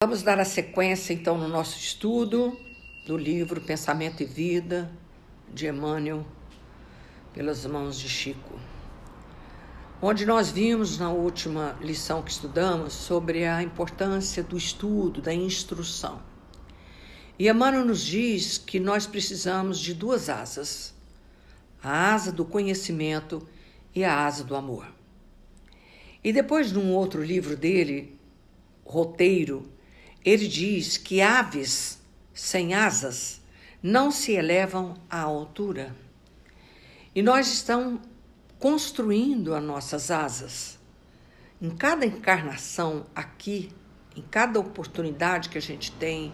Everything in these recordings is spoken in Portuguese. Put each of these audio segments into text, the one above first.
Vamos dar a sequência, então, no nosso estudo do livro Pensamento e Vida, de Emmanuel, pelas mãos de Chico, onde nós vimos na última lição que estudamos sobre a importância do estudo, da instrução. E Emmanuel nos diz que nós precisamos de duas asas: a asa do conhecimento e a asa do amor. E depois, num outro livro dele, Roteiro, ele diz que aves sem asas não se elevam à altura. E nós estamos construindo as nossas asas. Em cada encarnação aqui, em cada oportunidade que a gente tem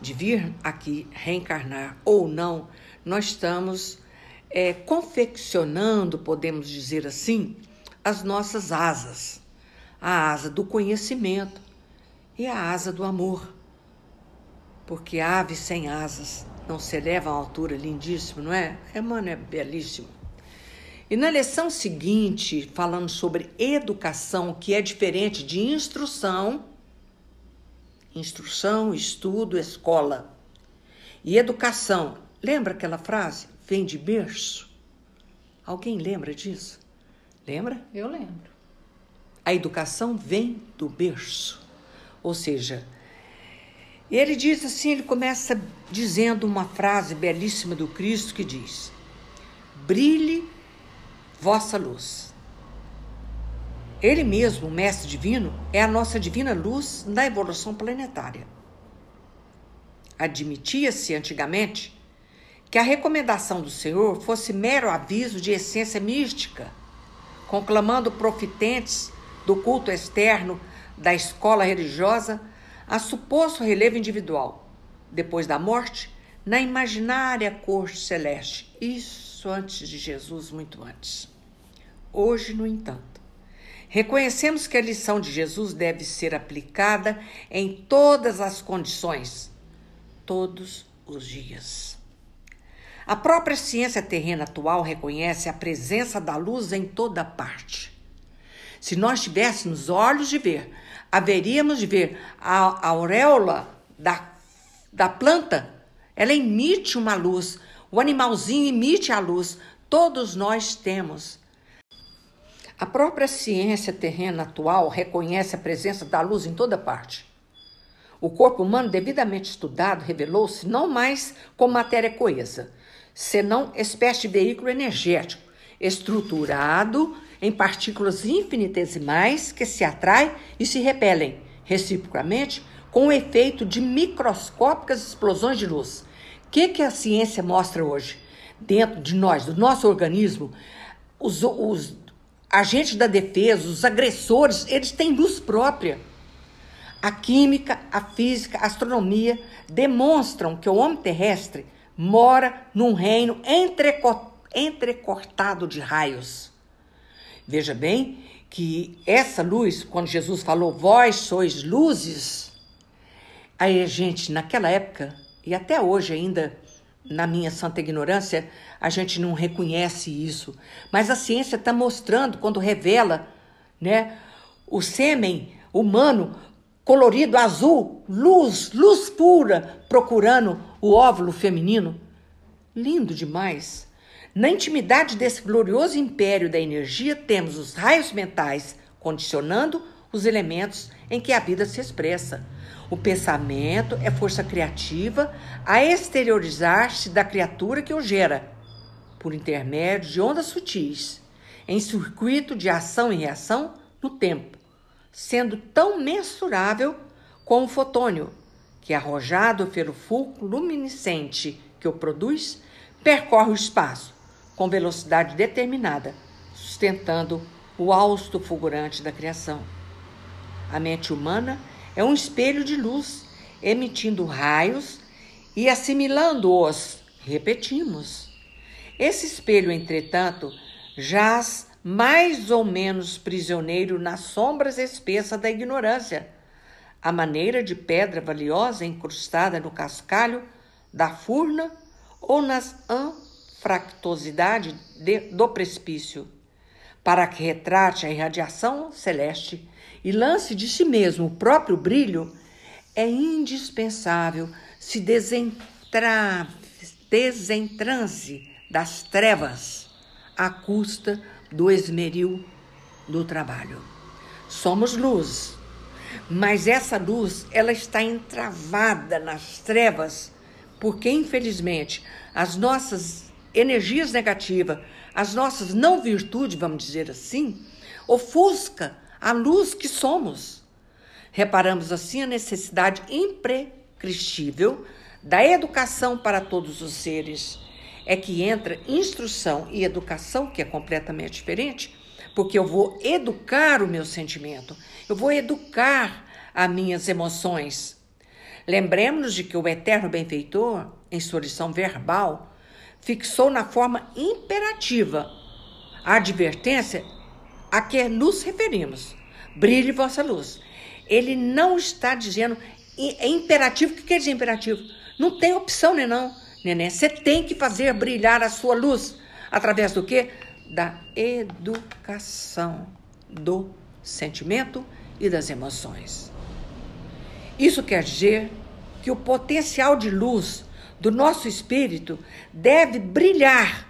de vir aqui reencarnar ou não, nós estamos é, confeccionando, podemos dizer assim, as nossas asas. A asa do conhecimento, e a asa do amor. Porque ave sem asas não se eleva a altura, lindíssimo, não é? É, mano, é belíssimo. E na lição seguinte, falando sobre educação, que é diferente de instrução, instrução, estudo, escola. E educação, lembra aquela frase? Vem de berço. Alguém lembra disso? Lembra? Eu lembro. A educação vem do berço. Ou seja, ele diz assim, ele começa dizendo uma frase belíssima do Cristo que diz: Brilhe vossa luz. Ele mesmo, o mestre divino, é a nossa divina luz na evolução planetária. Admitia-se antigamente que a recomendação do Senhor fosse mero aviso de essência mística, conclamando profitentes do culto externo da escola religiosa a suposto relevo individual, depois da morte, na imaginária corte celeste. Isso antes de Jesus, muito antes. Hoje, no entanto, reconhecemos que a lição de Jesus deve ser aplicada em todas as condições, todos os dias. A própria ciência terrena atual reconhece a presença da luz em toda parte. Se nós tivéssemos olhos de ver haveríamos de ver a, auréola da, da planta, ela emite uma luz, o animalzinho emite a luz, todos nós temos. A própria ciência terrena atual reconhece a presença da luz em toda parte. O corpo humano, devidamente estudado, revelou-se não mais como matéria coesa, senão espécie de veículo energético, estruturado em partículas infinitesimais que se atraem e se repelem reciprocamente com o efeito de microscópicas explosões de luz. O que, que a ciência mostra hoje? Dentro de nós, do nosso organismo, os, os agentes da defesa, os agressores, eles têm luz própria. A química, a física, a astronomia demonstram que o homem terrestre mora num reino entrecortado de raios. Veja bem que essa luz, quando Jesus falou, vós sois luzes, aí a gente, naquela época, e até hoje ainda, na minha santa ignorância, a gente não reconhece isso. Mas a ciência está mostrando, quando revela né, o sêmen humano colorido azul, luz, luz pura, procurando o óvulo feminino. Lindo demais. Na intimidade desse glorioso império da energia, temos os raios mentais condicionando os elementos em que a vida se expressa. O pensamento é força criativa a exteriorizar-se da criatura que o gera, por intermédio de ondas sutis, em circuito de ação e reação no tempo, sendo tão mensurável como o fotônio, que, arrojado pelo fulcro luminescente que o produz, percorre o espaço com velocidade determinada, sustentando o hausto fulgurante da criação. A mente humana é um espelho de luz, emitindo raios e assimilando-os. Repetimos. Esse espelho, entretanto, jaz mais ou menos prisioneiro nas sombras espessas da ignorância, a maneira de pedra valiosa incrustada no cascalho da furna ou nas fractosidade de, do precipício, para que retrate a irradiação celeste e lance de si mesmo o próprio brilho, é indispensável se desentra... desentranse das trevas à custa do esmeril do trabalho. Somos luz, mas essa luz ela está entravada nas trevas porque infelizmente as nossas energias negativas, as nossas não virtudes, vamos dizer assim, ofusca a luz que somos. Reparamos assim a necessidade imprescindível da educação para todos os seres. É que entra instrução e educação, que é completamente diferente, porque eu vou educar o meu sentimento, eu vou educar as minhas emoções. Lembremos-nos de que o eterno benfeitor, em sua lição verbal, fixou na forma imperativa a advertência a que nos referimos. Brilhe vossa luz. Ele não está dizendo é imperativo. O que quer dizer imperativo? Não tem opção, né não, neném? Você tem que fazer brilhar a sua luz. Através do quê? Da educação do sentimento e das emoções. Isso quer dizer que o potencial de luz do nosso espírito deve brilhar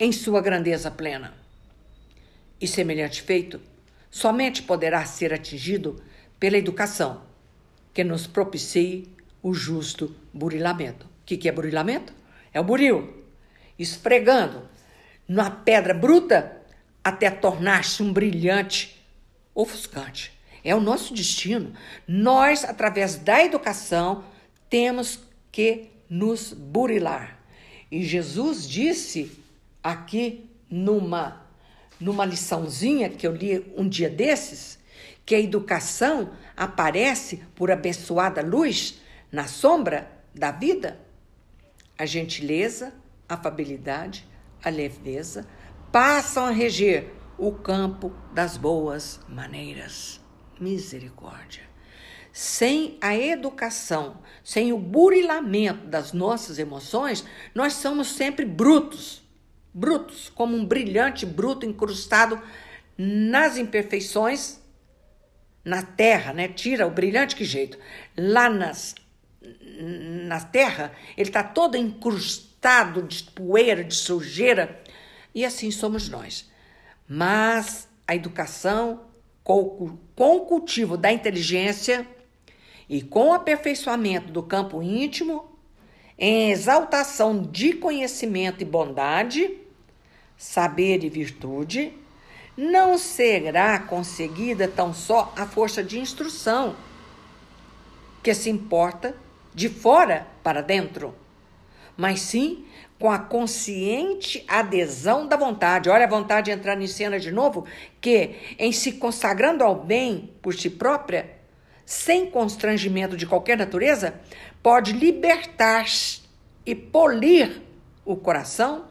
em sua grandeza plena. E semelhante feito somente poderá ser atingido pela educação, que nos propicie o justo burilamento. O que, que é burilamento? É o buril, esfregando na pedra bruta até tornar-se um brilhante ofuscante. É o nosso destino. Nós, através da educação, temos que nos burilar. E Jesus disse aqui numa numa liçãozinha que eu li um dia desses, que a educação aparece por abençoada luz na sombra da vida? A gentileza, a afabilidade, a leveza passam a reger o campo das boas maneiras. Misericórdia. Sem a educação, sem o burilamento das nossas emoções, nós somos sempre brutos brutos, como um brilhante bruto incrustado nas imperfeições na terra, né? Tira o brilhante que jeito. Lá nas, na terra, ele está todo incrustado de poeira, de sujeira, e assim somos nós. Mas a educação, com, com o cultivo da inteligência e com o aperfeiçoamento do campo íntimo, em exaltação de conhecimento e bondade, saber e virtude, não será conseguida tão só a força de instrução, que se importa de fora para dentro, mas sim com a consciente adesão da vontade. Olha a vontade de entrar em cena de novo, que em se consagrando ao bem por si própria, sem constrangimento de qualquer natureza, pode libertar e polir o coração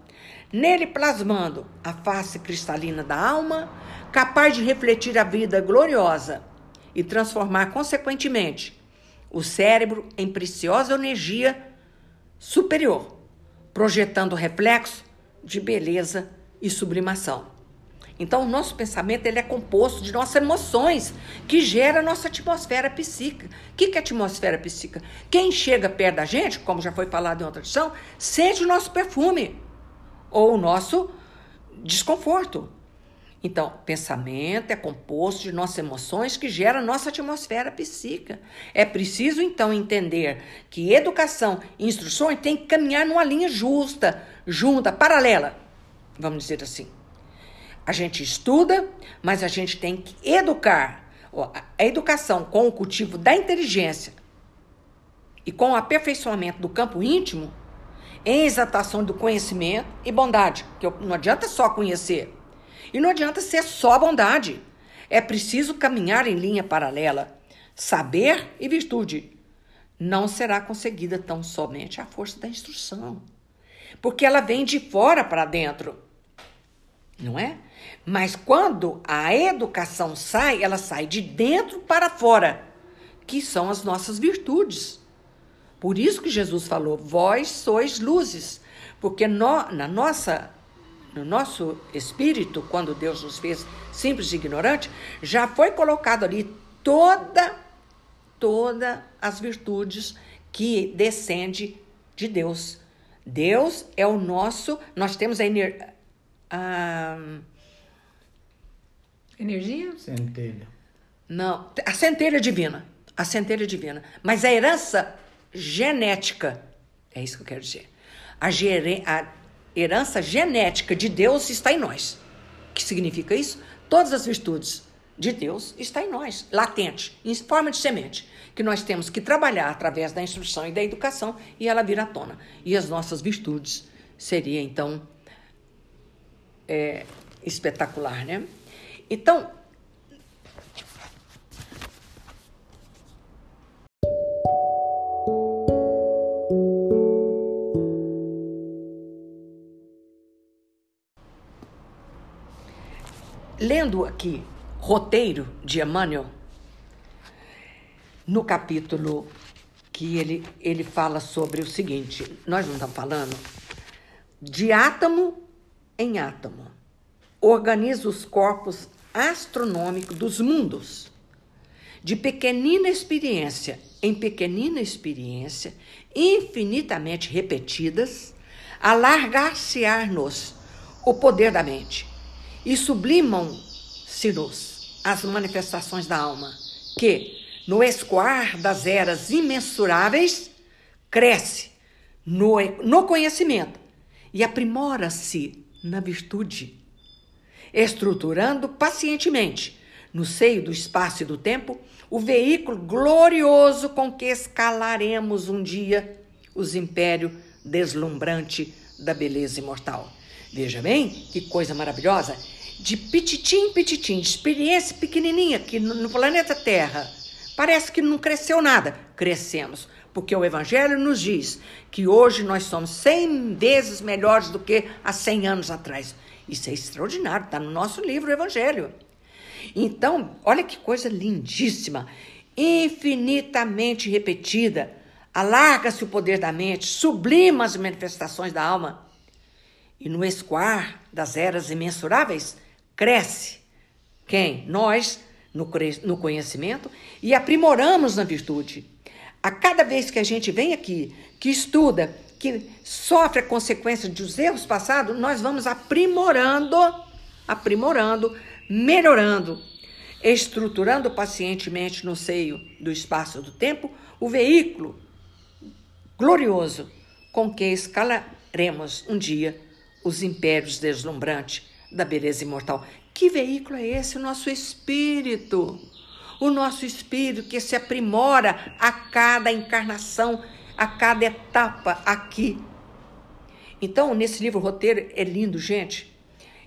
nele plasmando a face cristalina da alma, capaz de refletir a vida gloriosa e transformar, consequentemente, o cérebro em preciosa energia superior, projetando reflexo de beleza e sublimação. Então, o nosso pensamento ele é composto de nossas emoções, que gera a nossa atmosfera psíquica. O que é atmosfera psíquica? Quem chega perto da gente, como já foi falado em outra edição, sente o nosso perfume ou o nosso desconforto. Então, pensamento é composto de nossas emoções que gera nossa atmosfera psíquica. É preciso, então, entender que educação e instruções têm que caminhar numa linha justa, junta, paralela, vamos dizer assim. A gente estuda, mas a gente tem que educar. A educação com o cultivo da inteligência e com o aperfeiçoamento do campo íntimo em exaltação do conhecimento e bondade, que não adianta só conhecer. E não adianta ser só bondade. É preciso caminhar em linha paralela. Saber e virtude não será conseguida tão somente à força da instrução, porque ela vem de fora para dentro, não é? Mas quando a educação sai, ela sai de dentro para fora, que são as nossas virtudes. Por isso que Jesus falou: vós sois luzes, porque no, na nossa no nosso espírito, quando Deus nos fez simples e ignorantes, já foi colocado ali toda todas as virtudes que descende de Deus. Deus é o nosso, nós temos a, a energia? Centelha. Não, a centelha divina, a centelha divina, mas a herança genética, é isso que eu quero dizer. A, gere, a herança genética de Deus está em nós. O que significa isso? Todas as virtudes de Deus está em nós, latente, em forma de semente, que nós temos que trabalhar através da instrução e da educação e ela vir à tona. E as nossas virtudes seria então é, espetacular, né? Então, lendo aqui roteiro de Emmanuel, no capítulo que ele, ele fala sobre o seguinte: nós não estamos falando de átomo em átomo, organiza os corpos astronômicos dos mundos, de pequenina experiência em pequenina experiência, infinitamente repetidas, alargar-se-á-nos o poder da mente e sublimam-se-nos as manifestações da alma, que, no escoar das eras imensuráveis, cresce no, no conhecimento e aprimora-se na virtude, estruturando pacientemente, no seio do espaço e do tempo, o veículo glorioso com que escalaremos um dia os impérios deslumbrante da beleza imortal. Veja bem que coisa maravilhosa de pititim, pititim, experiência pequenininha que no planeta Terra parece que não cresceu nada. Crescemos, porque o Evangelho nos diz que hoje nós somos 100 vezes melhores do que há 100 anos atrás. Isso é extraordinário, está no nosso livro, o Evangelho. Então, olha que coisa lindíssima, infinitamente repetida. Alarga-se o poder da mente, sublima as manifestações da alma. E no escoar das eras imensuráveis, cresce. Quem? Nós, no, conhecimento, e aprimoramos na virtude. A cada vez que a gente vem aqui, que estuda, que sofre a consequência dos erros passados, nós vamos aprimorando, aprimorando, melhorando, estruturando pacientemente no seio do espaço do tempo o veículo glorioso com que escalaremos um dia os impérios deslumbrantes da beleza imortal. Que veículo é esse? O nosso espírito. O nosso espírito que se aprimora a cada encarnação, a cada etapa aqui. Então, nesse livro roteiro, é lindo, gente.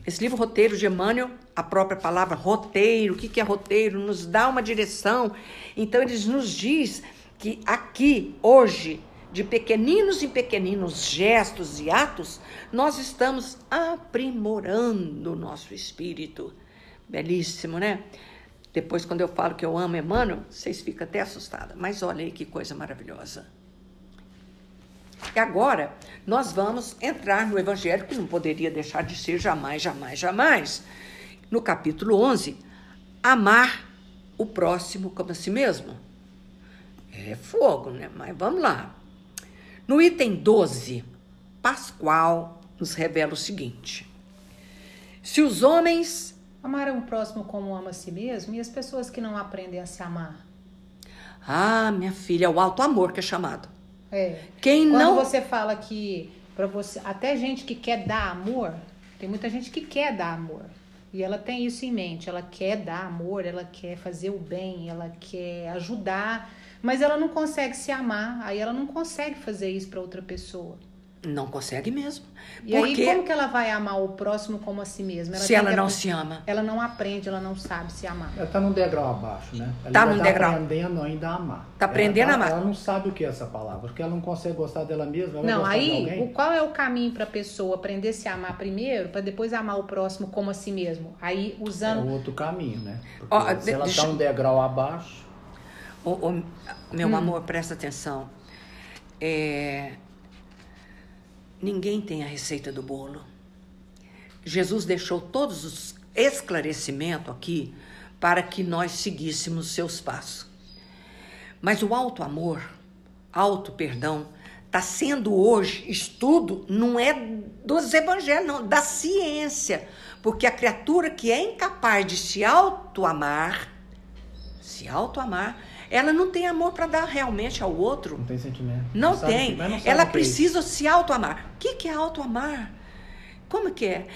Esse livro roteiro de Emmanuel, a própria palavra roteiro, o que é roteiro? Nos dá uma direção. Então, ele nos diz que aqui, hoje, de pequeninos em pequeninos gestos e atos, nós estamos aprimorando o nosso espírito. Belíssimo, né? Depois, quando eu falo que eu amo Emmanuel, vocês ficam até assustadas. Mas olha aí que coisa maravilhosa. E agora, nós vamos entrar no Evangelho, que não poderia deixar de ser jamais, jamais, jamais. No capítulo 11, amar o próximo como a si mesmo. É fogo, né? Mas vamos lá. No item 12, Pascoal nos revela o seguinte: se os homens. Amaram o próximo como ama a si mesmo e as pessoas que não aprendem a se amar? Ah, minha filha, é o alto amor que é chamado. É. Quem Quando não. você fala que para você, até gente que quer dar amor, tem muita gente que quer dar amor. E ela tem isso em mente, ela quer dar amor, ela quer fazer o bem, ela quer ajudar, mas ela não consegue se amar, aí ela não consegue fazer isso para outra pessoa. Não consegue mesmo. E Porque... aí como que ela vai amar o próximo como a si mesma? Ela se ela não se ama. Ela não aprende, ela não sabe se amar. Ela está num degrau abaixo, né? Ela tá num tá degrau. aprendendo ainda a amar. Está aprendendo tá, a amar. Ela não sabe o que é essa palavra, porque ela não consegue gostar dela mesma. não, aí o qual é o caminho para a pessoa aprender a se amar primeiro, para depois amar o próximo como a si mesmo? Aí usando. É outro caminho, né? Oh, se ela está um degrau abaixo. Oh, oh, meu hum. amor, presta atenção. É, Ninguém tem a receita do bolo. Jesus deixou todos os esclarecimentos aqui para que nós seguíssemos seus passos. Mas o alto amor, alto perdão, está sendo hoje estudo não é dos evangelhos, não, da ciência. Porque a criatura que é incapaz de se auto-amar, se auto-amar, ela não tem amor para dar realmente ao outro. Não tem sentimento. Não, não tem. Sabe, não ela é precisa é se auto-amar. O que, que é auto-amar? Como que é?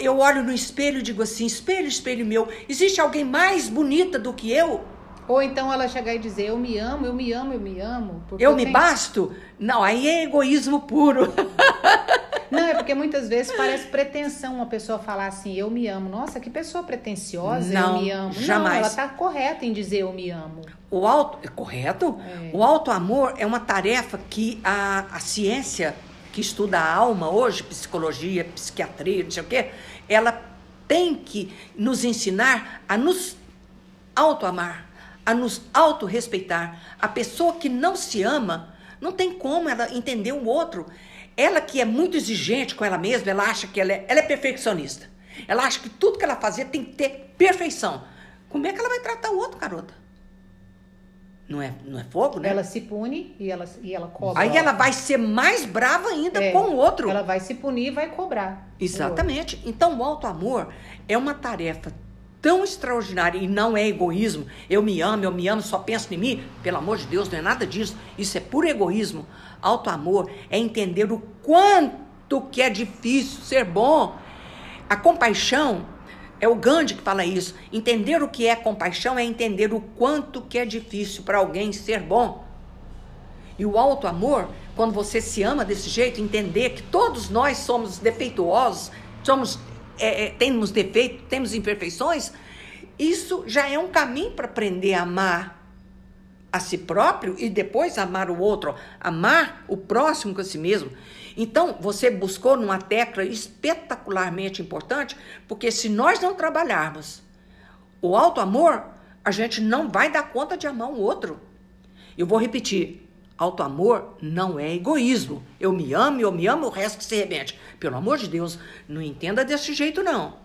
Eu olho no espelho e digo assim: espelho, espelho meu, existe alguém mais bonita do que eu? Ou então ela chegar e dizer, eu me amo, eu me amo, eu me amo. Eu, eu me tenho... basto? Não, aí é egoísmo puro. Não, é porque muitas vezes parece pretensão uma pessoa falar assim, eu me amo. Nossa, que pessoa pretensiosa, não, eu me amo. Jamais. Não, ela está correta em dizer eu me amo. O auto, é correto? É. O auto amor é uma tarefa que a, a ciência que estuda a alma hoje, psicologia, psiquiatria, não sei o quê, ela tem que nos ensinar a nos auto-amar a nos autorrespeitar. A pessoa que não se ama, não tem como ela entender o outro. Ela que é muito exigente com ela mesma, ela acha que ela é, ela é perfeccionista. Ela acha que tudo que ela fazia tem que ter perfeição. Como é que ela vai tratar o outro, garota? Não é, não é fogo, né? Ela se pune e ela, e ela cobra. Aí ela vai ser mais brava ainda é, com o outro. Ela vai se punir e vai cobrar. Exatamente. Então, o auto-amor é uma tarefa tão extraordinária e não é egoísmo. Eu me amo, eu me amo, só penso em mim. Pelo amor de Deus, não é nada disso. Isso é puro egoísmo. Alto amor é entender o quanto que é difícil ser bom. A compaixão é o Gandhi que fala isso. Entender o que é compaixão é entender o quanto que é difícil para alguém ser bom. E o alto amor, quando você se ama desse jeito, entender que todos nós somos defeituosos, somos é, é, temos defeitos, temos imperfeições, isso já é um caminho para aprender a amar a si próprio e depois amar o outro, amar o próximo com si mesmo. Então, você buscou numa tecla espetacularmente importante, porque se nós não trabalharmos o alto amor, a gente não vai dar conta de amar o outro. Eu vou repetir: Alto amor não é egoísmo. Eu me amo, eu me amo, o resto que se rebente. Pelo amor de Deus, não entenda desse jeito, não.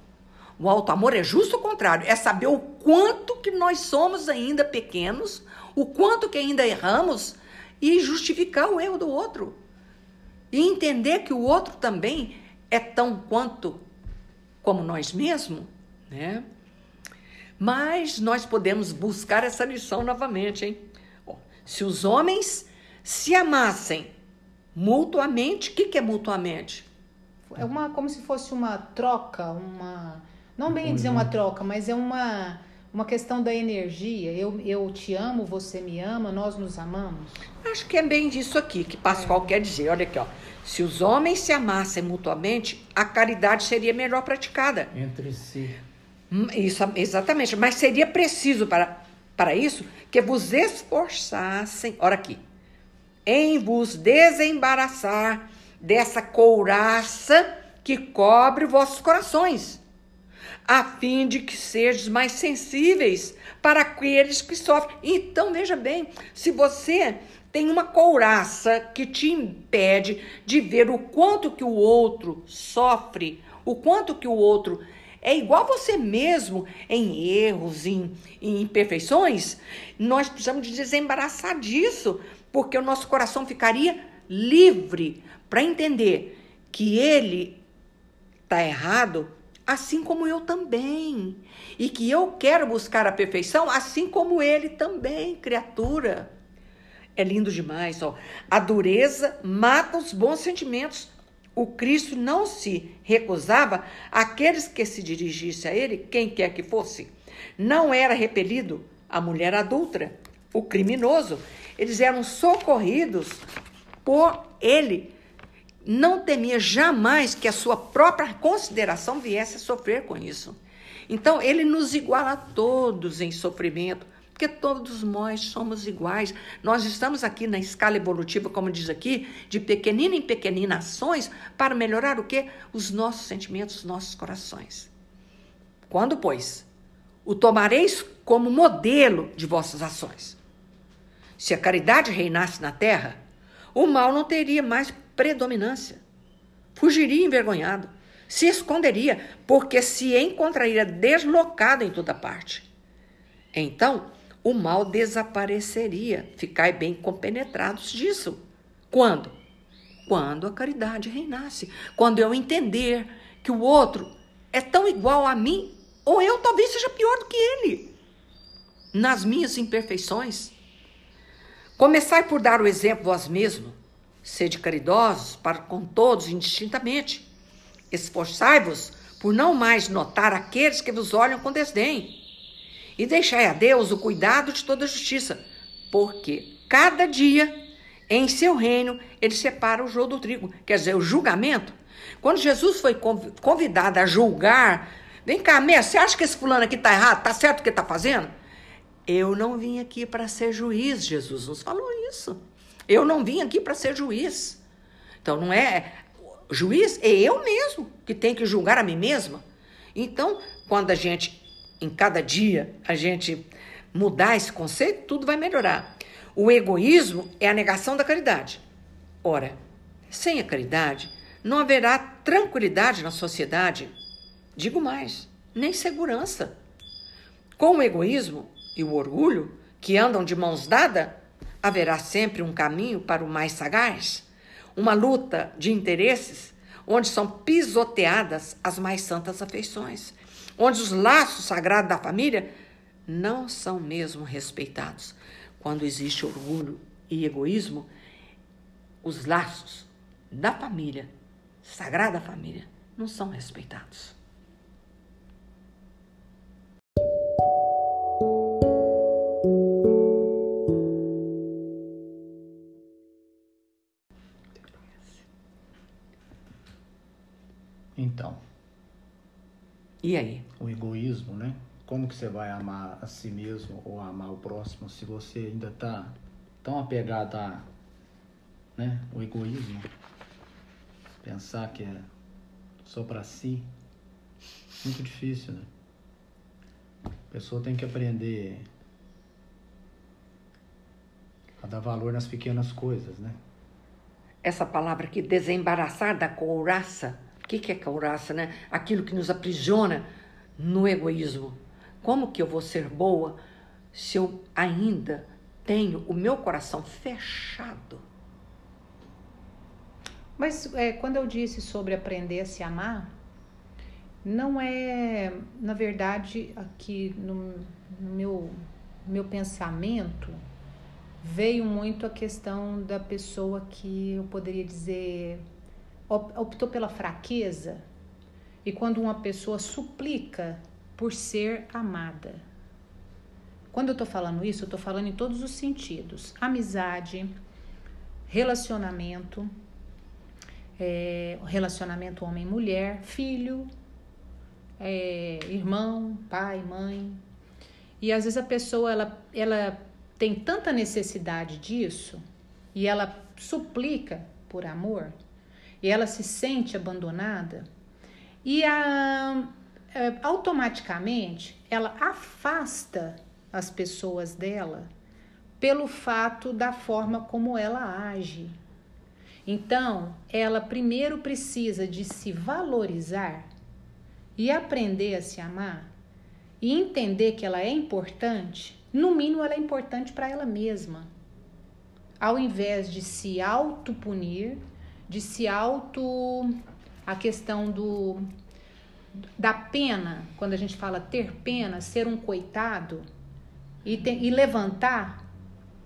O alto amor é justo o contrário, é saber o quanto que nós somos ainda pequenos, o quanto que ainda erramos e justificar o erro do outro. E entender que o outro também é tão quanto como nós mesmos, né? Mas nós podemos buscar essa lição novamente, hein? Se os homens se amassem mutuamente, o que, que é mutuamente? É uma como se fosse uma troca, uma não bem dizer uma troca, mas é uma uma questão da energia. Eu, eu te amo, você me ama, nós nos amamos. Acho que é bem disso aqui que Pascoal é. quer dizer. Olha aqui, ó. Se os homens se amassem mutuamente, a caridade seria melhor praticada. Entre si. Hum, isso, exatamente. Mas seria preciso para, para isso que vos esforçassem. Olha aqui em vos desembaraçar dessa couraça que cobre vossos corações, a fim de que sejam mais sensíveis para aqueles que sofrem. Então, veja bem, se você tem uma couraça que te impede de ver o quanto que o outro sofre, o quanto que o outro é igual você mesmo em erros, em, em imperfeições, nós precisamos de desembaraçar disso, porque o nosso coração ficaria livre para entender que ele está errado, assim como eu também. E que eu quero buscar a perfeição, assim como ele também, criatura. É lindo demais, ó. A dureza mata os bons sentimentos. O Cristo não se recusava àqueles que se dirigissem a ele, quem quer que fosse. Não era repelido a mulher adulta, o criminoso, eles eram socorridos por ele. Não temia jamais que a sua própria consideração viesse a sofrer com isso. Então, ele nos iguala a todos em sofrimento, porque todos nós somos iguais. Nós estamos aqui na escala evolutiva, como diz aqui, de pequenina em pequenina ações para melhorar o que? Os nossos sentimentos, os nossos corações. Quando, pois, o tomareis como modelo de vossas ações? Se a caridade reinasse na terra, o mal não teria mais predominância. Fugiria envergonhado, se esconderia, porque se encontraria deslocado em toda parte. Então, o mal desapareceria. Ficai bem compenetrados disso. Quando? Quando a caridade reinasse. Quando eu entender que o outro é tão igual a mim, ou eu talvez seja pior do que ele, nas minhas imperfeições. Começai por dar o exemplo vós mesmo. Sede caridosos para com todos indistintamente. Esforçai-vos por não mais notar aqueles que vos olham com desdém. E deixai a Deus o cuidado de toda justiça, porque cada dia em seu reino ele separa o joio do trigo. Quer dizer, o julgamento. Quando Jesus foi convidado a julgar, vem cá, mestre, você acha que esse fulano aqui está errado? Está certo o que está fazendo? Eu não vim aqui para ser juiz, Jesus nos falou isso. Eu não vim aqui para ser juiz. Então não é juiz, é eu mesmo que tenho que julgar a mim mesma. Então, quando a gente em cada dia a gente mudar esse conceito, tudo vai melhorar. O egoísmo é a negação da caridade. Ora, sem a caridade, não haverá tranquilidade na sociedade. Digo mais, nem segurança. Com o egoísmo, e o orgulho, que andam de mãos dadas, haverá sempre um caminho para o mais sagaz, uma luta de interesses onde são pisoteadas as mais santas afeições, onde os laços sagrados da família não são mesmo respeitados. Quando existe orgulho e egoísmo, os laços da família, sagrada família, não são respeitados. Então. E aí? O egoísmo, né? Como que você vai amar a si mesmo ou amar o próximo se você ainda está tão apegado a, né, o egoísmo? Pensar que é só para si, muito difícil, né? A pessoa tem que aprender a dar valor nas pequenas coisas, né? Essa palavra aqui, desembaraçar da couraça, que, que é couraça, né? Aquilo que nos aprisiona no egoísmo. Como que eu vou ser boa se eu ainda tenho o meu coração fechado? Mas é, quando eu disse sobre aprender a se amar, não é, na verdade, aqui no, no meu, meu pensamento, veio muito a questão da pessoa que eu poderia dizer optou pela fraqueza e quando uma pessoa suplica por ser amada. Quando eu estou falando isso, eu estou falando em todos os sentidos: amizade, relacionamento, é, relacionamento homem-mulher, filho, é, irmão, pai, mãe. E às vezes a pessoa ela, ela tem tanta necessidade disso e ela suplica por amor e ela se sente abandonada e a, é, automaticamente ela afasta as pessoas dela pelo fato da forma como ela age. Então, ela primeiro precisa de se valorizar e aprender a se amar e entender que ela é importante, no mínimo ela é importante para ela mesma. Ao invés de se autopunir de se auto. a questão do da pena, quando a gente fala ter pena, ser um coitado e, e levantar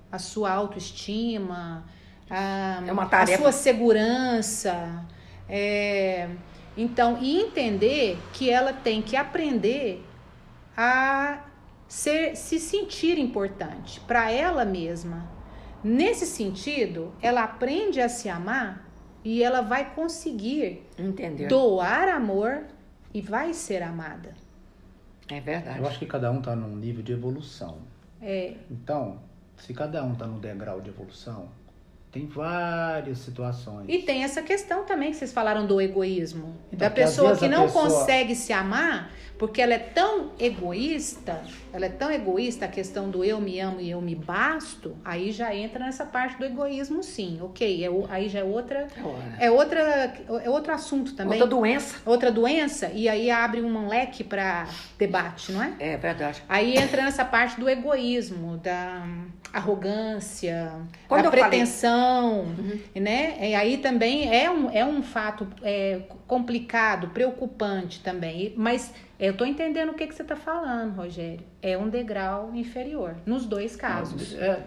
a sua autoestima, a, é uma tarefa. a sua segurança. É, então, e entender que ela tem que aprender a ser, se sentir importante para ela mesma. Nesse sentido, ela aprende a se amar e ela vai conseguir Entender. doar amor e vai ser amada. É verdade. Eu acho que cada um está num nível de evolução. É. Então, se cada um está no degrau de evolução, Tem várias situações. E tem essa questão também que vocês falaram do egoísmo. Então, da pessoa que não pessoa... consegue se amar porque ela é tão egoísta, ela é tão egoísta a questão do eu me amo e eu me basto, aí já entra nessa parte do egoísmo, sim. Ok, é, aí já é outra, é outra, é outro assunto também. Outra doença. Outra doença e aí abre um leque para debate, não é? É verdade. Aí entra nessa parte do egoísmo, da arrogância, Quando da pretensão, uhum. né? E aí também é um, é um fato é, complicado, preocupante também, mas eu tô entendendo o que, que você tá falando, Rogério. É um degrau inferior, nos dois casos. É,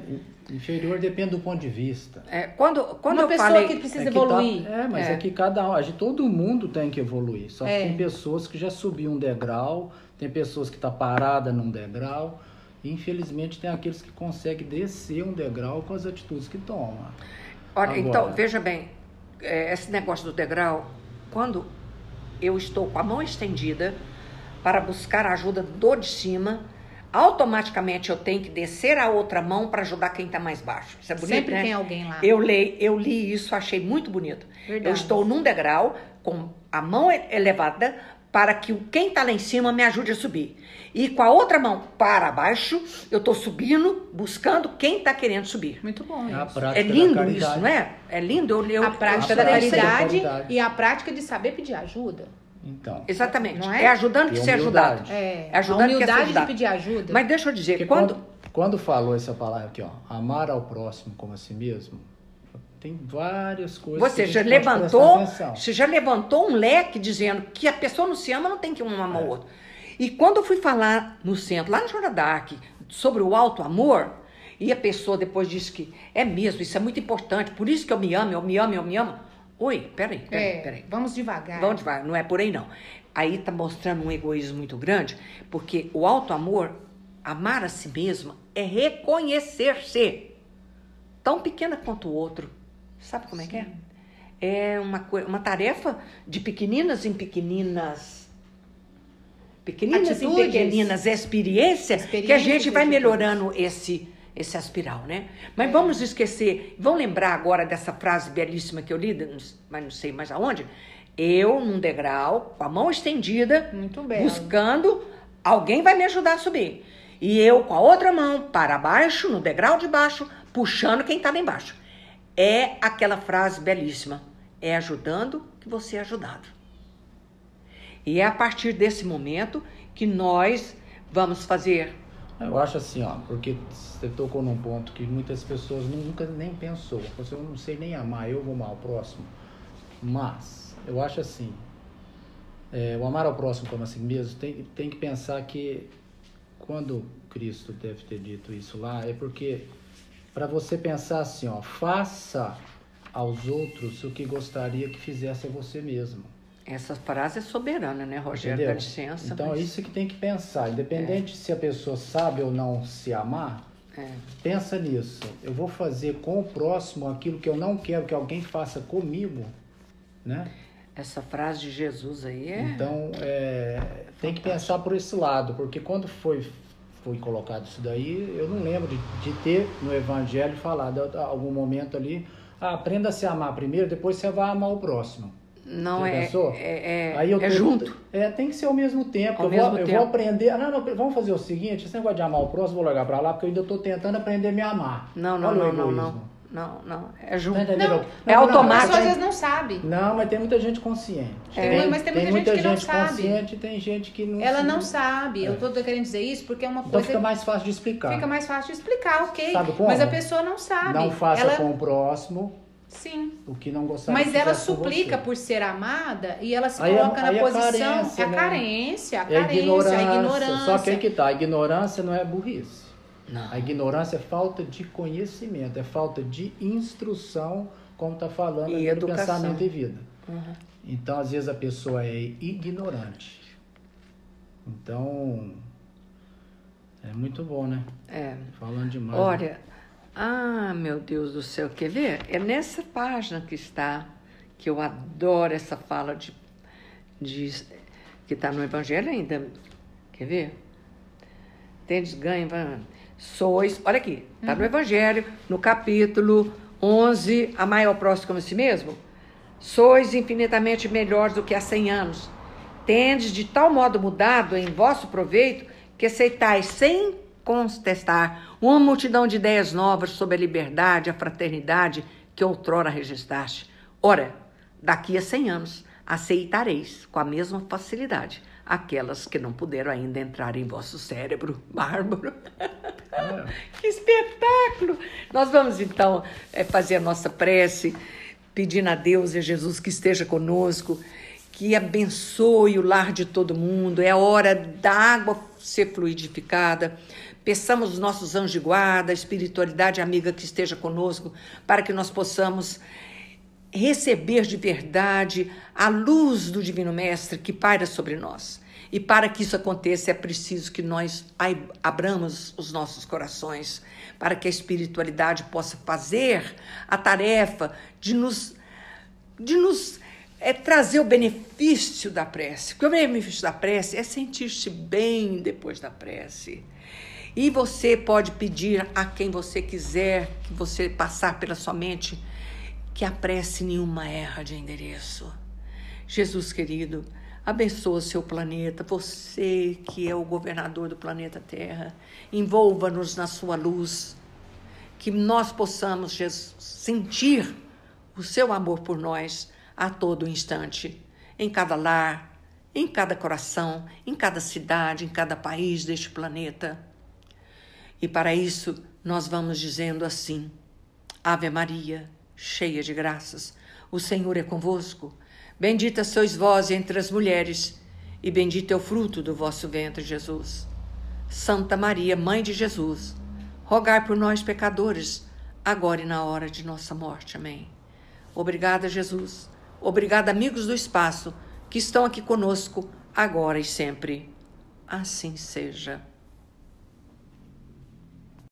inferior depende do ponto de vista. É, quando, quando Uma eu pessoa falei... que precisa é que tá- evoluir. Tá, é, mas é. é. que cada um, todo mundo tem que evoluir. Só que é. tem pessoas que já subiu um degrau, tem pessoas que tá parada num degrau. Infelizmente tem aqueles que conseguem descer um degrau com as atitudes que tomam. Olha, Agora, então, veja bem, é, esse negócio do degrau, quando eu estou com a mão estendida para buscar a ajuda do de cima, automaticamente eu tenho que descer a outra mão para ajudar quem está mais baixo. Isso é bonito, Sempre né? tem alguém lá. Eu li, eu li isso, achei muito bonito. Verdade. Eu estou num degrau com a mão elevada para que quem está lá em cima me ajude a subir. E com a outra mão para baixo, eu estou subindo, buscando quem está querendo subir. Muito bom. É, é lindo isso, não é? É lindo. Eu, eu, a prática da caridade e a prática de saber pedir ajuda. Então. Exatamente. Não é? é ajudando que ser ajudado. É, é ajudando a humildade que ser de pedir ajuda. Mas deixa eu dizer, quando... quando... quando falou essa palavra aqui, ó, amar ao próximo como a si mesmo, tem várias coisas. Você já levantou, você já levantou um leque dizendo que a pessoa não se ama, não tem que um amar o é. outro. E quando eu fui falar no centro, lá no Jornal Dark, sobre o alto amor, e a pessoa depois disse que é mesmo, isso é muito importante, por isso que eu me amo, eu me amo, eu me amo. Oi, peraí, peraí, é, peraí. Vamos devagar. Vamos devagar, não é por aí não. Aí tá mostrando um egoísmo muito grande, porque o alto amor, amar a si mesmo, é reconhecer-se. Tão pequena quanto o outro. Sabe como é Sim. que é? É uma, uma tarefa de pequeninas em pequeninas. Pequeninas Atitudes, em pequeninas experiências, experiências que a gente vai melhorando esse esse aspiral, né? Mas vamos esquecer, vão lembrar agora dessa frase belíssima que eu li, mas não sei mais aonde. Eu num degrau, com a mão estendida, buscando, alguém vai me ajudar a subir. E eu com a outra mão para baixo, no degrau de baixo, puxando quem está lá embaixo. É aquela frase belíssima. É ajudando que você é ajudado. E é a partir desse momento que nós vamos fazer eu acho assim, ó, porque você tocou num ponto que muitas pessoas nunca nem pensou. Você eu não sei nem amar, eu vou amar o próximo. Mas eu acho assim, é, o amar ao próximo como assim mesmo, tem, tem que pensar que quando Cristo deve ter dito isso lá, é porque para você pensar assim, ó, faça aos outros o que gostaria que fizesse a você mesmo. Essa frase é soberana, né, Rogério? Entendeu? Dá licença. Então, mas... isso que tem que pensar. Independente é. se a pessoa sabe ou não se amar, é. pensa nisso. Eu vou fazer com o próximo aquilo que eu não quero que alguém faça comigo, né? Essa frase de Jesus aí é... Então, é, tem que pensar por esse lado, porque quando foi, foi colocado isso daí, eu não lembro de, de ter no Evangelho falado algum momento ali, ah, aprenda a se amar primeiro, depois você vai amar o próximo. Não é, é, é, Aí eu é junto. É, tem que ser ao mesmo tempo. Ao eu, mesmo vou, tempo. eu vou aprender. Não, não, vamos fazer o seguinte: esse negócio de amar o próximo, vou largar pra lá, porque eu ainda estou tentando aprender a me amar. Não, não, não, não, não. Não, não. É junto. Não, é automático. As pessoas às vezes não sabem. Não, mas tem muita gente consciente. É. Tem, mas tem muita, tem muita gente, gente, que não consciente sabe. tem gente que não Ela não sabe. Eu estou querendo dizer isso porque é uma então coisa. Então fica mais fácil de explicar. Fica mais fácil de explicar, ok. Sabe como? Mas a pessoa não sabe. Não faça ela... com o próximo Sim. O que não gostaria Mas ela suplica por ser amada e ela se aí é coloca é, na posição. Carência, é a né? carência, a carência, é ignorância, a ignorância. Só que aí que tá, a ignorância não é burrice. Não. A ignorância é falta de conhecimento, é falta de instrução, como está falando e do pensamento e vida. Uhum. Então, às vezes, a pessoa é ignorante. Então, é muito bom, né? É. Falando demais. Olha, né? Ah, meu Deus do céu, quer ver? É nessa página que está, que eu adoro essa fala de, de que está no Evangelho ainda. Quer ver? Tendes ganho, sois. Olha aqui, está uhum. no Evangelho, no capítulo 11. Amai ao próximo como a si mesmo. Sois infinitamente melhores do que há cem anos. Tendes de tal modo mudado em vosso proveito que aceitais sem contestar uma multidão de ideias novas sobre a liberdade, a fraternidade que outrora registraste. Ora, daqui a cem anos aceitareis com a mesma facilidade aquelas que não puderam ainda entrar em vosso cérebro bárbaro. É. que espetáculo! Nós vamos então é, fazer a nossa prece, pedindo a Deus e a Jesus que esteja conosco, que abençoe o lar de todo mundo. É a hora da água ser fluidificada. Peçamos os nossos anjos de guarda, a espiritualidade amiga que esteja conosco, para que nós possamos receber de verdade a luz do Divino Mestre que paira sobre nós. E para que isso aconteça, é preciso que nós abramos os nossos corações, para que a espiritualidade possa fazer a tarefa de nos, de nos é, trazer o benefício da prece. Porque o benefício da prece é sentir-se bem depois da prece. E você pode pedir a quem você quiser que você passar pela sua mente que a prece nenhuma erra de endereço. Jesus querido, abençoa o seu planeta, você que é o governador do planeta Terra, envolva-nos na sua luz, que nós possamos Jesus, sentir o seu amor por nós a todo instante, em cada lar, em cada coração, em cada cidade, em cada país deste planeta. E para isso nós vamos dizendo assim: Ave Maria cheia de graças. O Senhor é convosco. Bendita sois vós entre as mulheres, e bendito é o fruto do vosso ventre, Jesus. Santa Maria, Mãe de Jesus, rogai por nós, pecadores, agora e na hora de nossa morte. Amém. Obrigada, Jesus. Obrigada, amigos do espaço, que estão aqui conosco, agora e sempre. Assim seja.